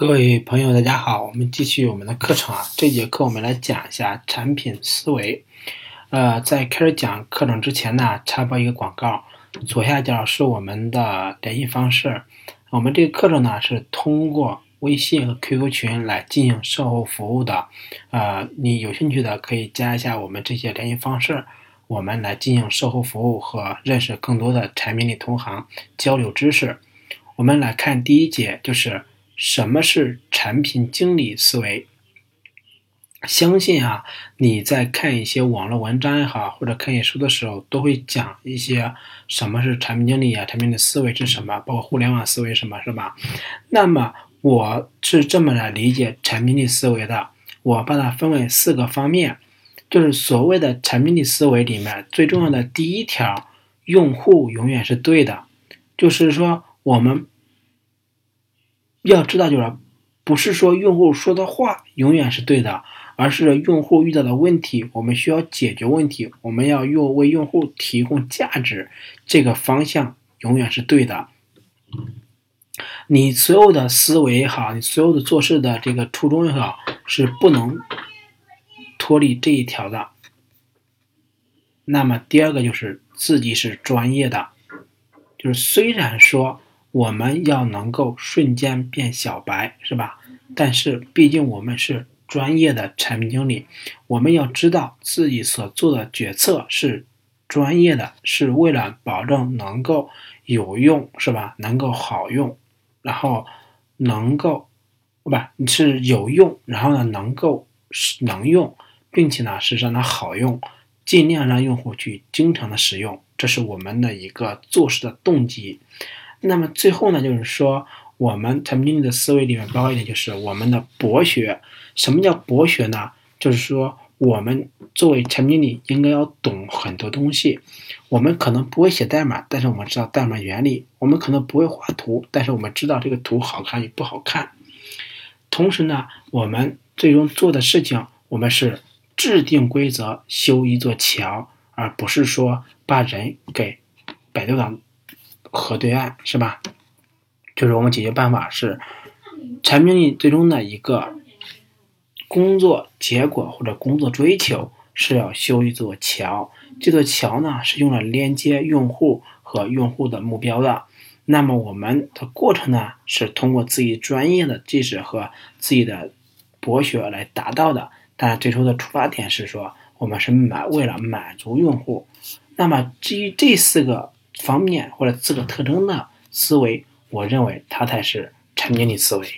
各位朋友，大家好，我们继续我们的课程啊。这节课我们来讲一下产品思维。呃，在开始讲课程之前呢，插播一个广告，左下角是我们的联系方式。我们这个课程呢是通过微信和 QQ 群来进行售后服务的。呃，你有兴趣的可以加一下我们这些联系方式，我们来进行售后服务和认识更多的产品里同行，交流知识。我们来看第一节，就是。什么是产品经理思维？相信啊，你在看一些网络文章也好，或者看一些书的时候，都会讲一些什么是产品经理啊，产品的思维是什么，包括互联网思维什么，是吧？那么我是这么来理解产品力思维的，我把它分为四个方面，就是所谓的产品力思维里面最重要的第一条，用户永远是对的，就是说我们。要知道，就是不是说用户说的话永远是对的，而是用户遇到的问题，我们需要解决问题，我们要用为用户提供价值，这个方向永远是对的。你所有的思维也好，你所有的做事的这个初衷也好，是不能脱离这一条的。那么第二个就是自己是专业的，就是虽然说。我们要能够瞬间变小白，是吧？但是毕竟我们是专业的产品经理，我们要知道自己所做的决策是专业的，是为了保证能够有用，是吧？能够好用，然后能够不是有用，然后呢能够能用，并且呢是让它好用，尽量让用户去经常的使用，这是我们的一个做事的动机。那么最后呢，就是说我们产品经理的思维里面包括一点，就是我们的博学。什么叫博学呢？就是说我们作为产品经理应该要懂很多东西。我们可能不会写代码，但是我们知道代码原理；我们可能不会画图，但是我们知道这个图好看与不好看。同时呢，我们最终做的事情，我们是制定规则、修一座桥，而不是说把人给摆到。河对岸是吧？就是我们解决办法是产品力最终的一个工作结果或者工作追求是要修一座桥。这座桥呢是用来连接用户和用户的目标的。那么我们的过程呢是通过自己专业的知识和自己的博学来达到的。当然最初的出发点是说我们是满为了满足用户。那么基于这四个。方面或者四个特征的思维，我认为它才是产品经理思维。